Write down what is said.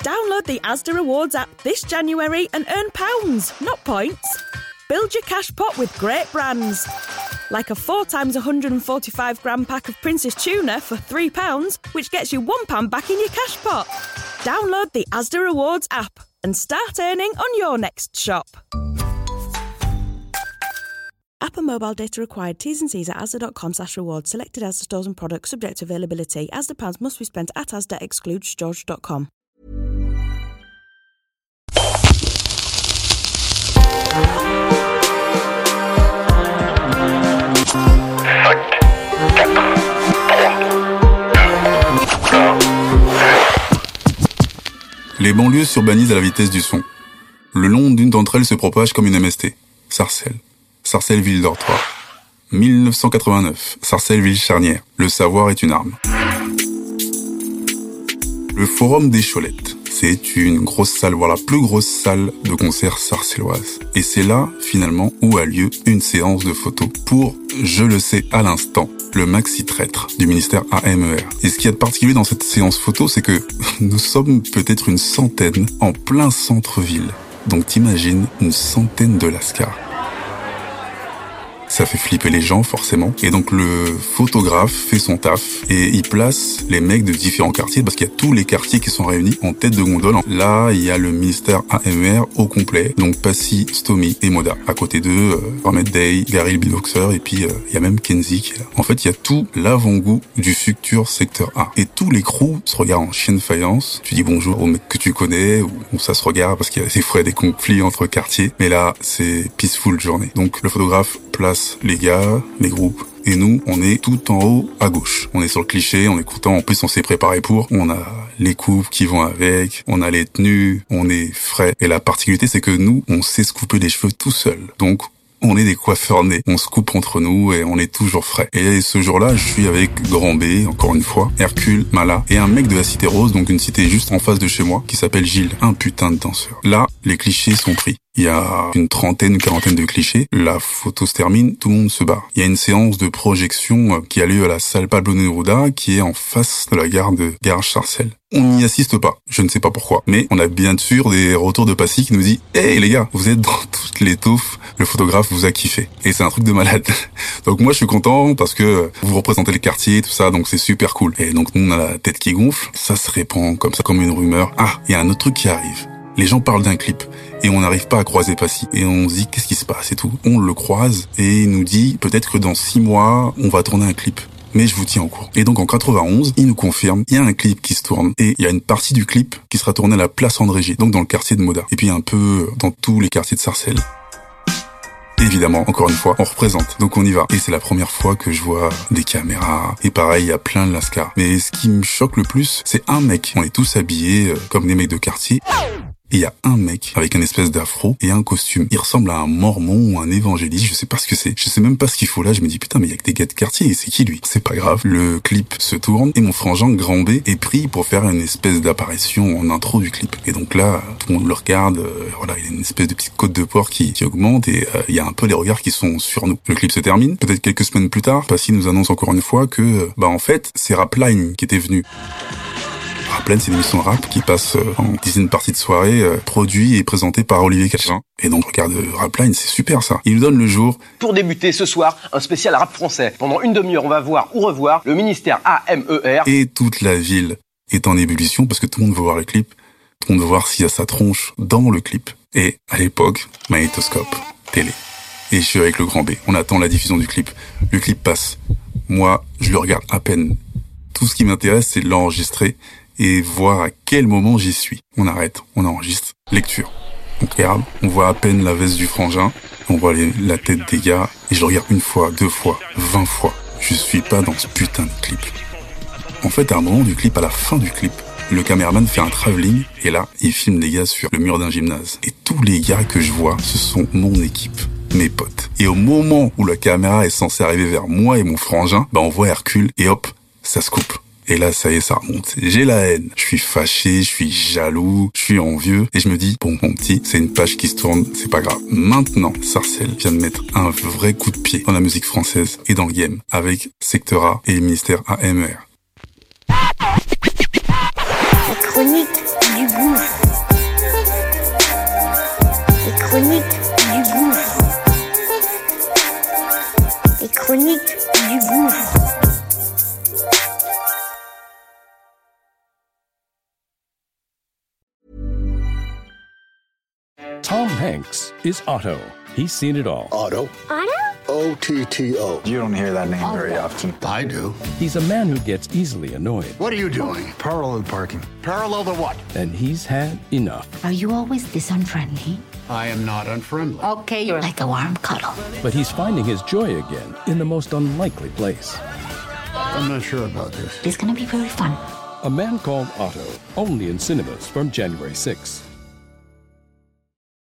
Download the Asda Rewards app this January and earn pounds, not points. Build your cash pot with great brands. Like a 4 times 145 gram pack of Prince's tuna for £3, which gets you £1 back in your cash pot. Download the Asda Rewards app and start earning on your next shop. App and mobile data required. T's and C's at asda.com slash rewards. Selected Asda stores and products subject to availability. Asda pounds must be spent at Asda excludes george.com. Les banlieues s'urbanisent à la vitesse du son. Le long d'une d'entre elles se propage comme une MST. Sarcelles. Sarcelles ville dortoir. 1989. Sarcelles ville charnière. Le savoir est une arme. Le Forum des Cholettes. C'est une grosse salle, voire la plus grosse salle de concert sarcelloise. Et c'est là, finalement, où a lieu une séance de photos pour, je le sais à l'instant, le maxi traître du ministère AMER. Et ce qu'il y a de particulier dans cette séance photo, c'est que nous sommes peut-être une centaine en plein centre-ville. Donc t'imagines une centaine de lascars ça fait flipper les gens forcément. Et donc le photographe fait son taf et il place les mecs de différents quartiers parce qu'il y a tous les quartiers qui sont réunis en tête de gondole. Là, il y a le ministère AMR au complet, donc Passy, Stomy et Moda. À côté d'eux, euh, Day, Gary le et puis euh, il y a même Kenzie qui est là. En fait, il y a tout l'avant-goût du futur secteur A. Et tous les crews se regardent en chienne faïence. Tu dis bonjour aux mecs que tu connais ou, ça se regarde parce qu'il y a des fois des conflits entre quartiers. Mais là, c'est peaceful journée. Donc le photographe les gars, les groupes. Et nous, on est tout en haut à gauche. On est sur le cliché, on est content. En plus, on s'est préparé pour. On a les coupes qui vont avec, on a les tenues, on est frais. Et la particularité, c'est que nous, on sait se couper les cheveux tout seul. Donc, on est des coiffeurs nés. On se coupe entre nous et on est toujours frais. Et ce jour-là, je suis avec Grand B, encore une fois, Hercule, Mala, et un mec de la Cité Rose, donc une cité juste en face de chez moi, qui s'appelle Gilles, un putain de danseur. Là, les clichés sont pris. Il y a une trentaine, quarantaine de clichés. La photo se termine, tout le monde se bat. Il y a une séance de projection euh, qui a lieu à la salle Pablo Neruda, qui est en face de la gare de Garage Sarcelles. On n'y assiste pas. Je ne sais pas pourquoi. Mais on a bien sûr des retours de Passy qui nous dit Hey les gars, vous êtes dans toutes les touffes. Le photographe vous a kiffé. Et c'est un truc de malade. donc moi je suis content parce que vous représentez le quartier, tout ça, donc c'est super cool. Et donc nous on a la tête qui gonfle. Ça se répand comme ça, comme une rumeur. Ah, il y a un autre truc qui arrive. Les gens parlent d'un clip et on n'arrive pas à croiser Passy. Et on se dit qu'est-ce qui se passe et tout. On le croise et il nous dit peut-être que dans six mois on va tourner un clip. Mais je vous tiens au courant. Et donc en 91, il nous confirme, il y a un clip qui se tourne et il y a une partie du clip qui sera tournée à la place André G, donc dans le quartier de Moda. Et puis un peu dans tous les quartiers de Sarcelles évidemment, encore une fois, on représente. Donc on y va. Et c'est la première fois que je vois des caméras. Et pareil, il y a plein de lascars. Mais ce qui me choque le plus, c'est un mec. On est tous habillés euh, comme des mecs de quartier il y a un mec avec un espèce d'afro et un costume. Il ressemble à un mormon ou un évangéliste, je sais pas ce que c'est. Je sais même pas ce qu'il faut là, je me dis putain mais il y a que des gars de quartier et c'est qui lui? C'est pas grave. Le clip se tourne et mon frangin Grand B est pris pour faire une espèce d'apparition en intro du clip. Et donc là, tout le monde le regarde, euh, voilà, il y a une espèce de petite côte de porc qui, qui augmente et euh, il y a un peu les regards qui sont sur nous. Le clip se termine, peut-être quelques semaines plus tard, Passy nous annonce encore une fois que bah en fait, c'est Rapline qui était venu. C'est une émission rap qui passe euh, en dizaine de parties de soirée, euh, produit et présenté par Olivier Cachin. Et donc, regarde, euh, Rapline, c'est super ça. Il nous donne le jour. Pour débuter ce soir, un spécial rap français. Pendant une demi-heure, on va voir ou revoir le ministère AMER. Et toute la ville est en ébullition parce que tout le monde veut voir le clip. Tout le monde veut voir s'il y a sa tronche dans le clip. Et à l'époque, magnétoscope, télé. Et je suis avec le grand B. On attend la diffusion du clip. Le clip passe. Moi, je le regarde à peine. Tout ce qui m'intéresse, c'est de l'enregistrer et voir à quel moment j'y suis. On arrête, on enregistre. Lecture. On regarde, on voit à peine la veste du frangin, on voit la tête des gars, et je le regarde une fois, deux fois, vingt fois. Je suis pas dans ce putain de clip. En fait, à un moment du clip, à la fin du clip, le caméraman fait un travelling et là, il filme les gars sur le mur d'un gymnase. Et tous les gars que je vois, ce sont mon équipe, mes potes. Et au moment où la caméra est censée arriver vers moi et mon frangin, bah on voit Hercule et hop, ça se coupe. Et là, ça y est, ça remonte. J'ai la haine. Je suis fâché, je suis jaloux, je suis envieux. Et je me dis, bon, mon petit, c'est une page qui se tourne, c'est pas grave. Maintenant, Sarcelle vient de mettre un vrai coup de pied dans la musique française et dans le game avec Secteur A et ministère AMR. Les chronique du bouffe. Les chroniques du bouffe. Les chroniques du bouffe. Tom Hanks is Otto. He's seen it all. Otto? Otto? O T T O. You don't hear that name very often. I do. He's a man who gets easily annoyed, What are you doing? Parallel parking. Parallel to what? and he's had enough. Are you always this unfriendly? I am not unfriendly. Okay, you're like a warm cuddle. But he's finding his joy again in the most unlikely place. I'm not sure about this. It's gonna be very fun. A Man Called Otto, only in cinemas from January 6.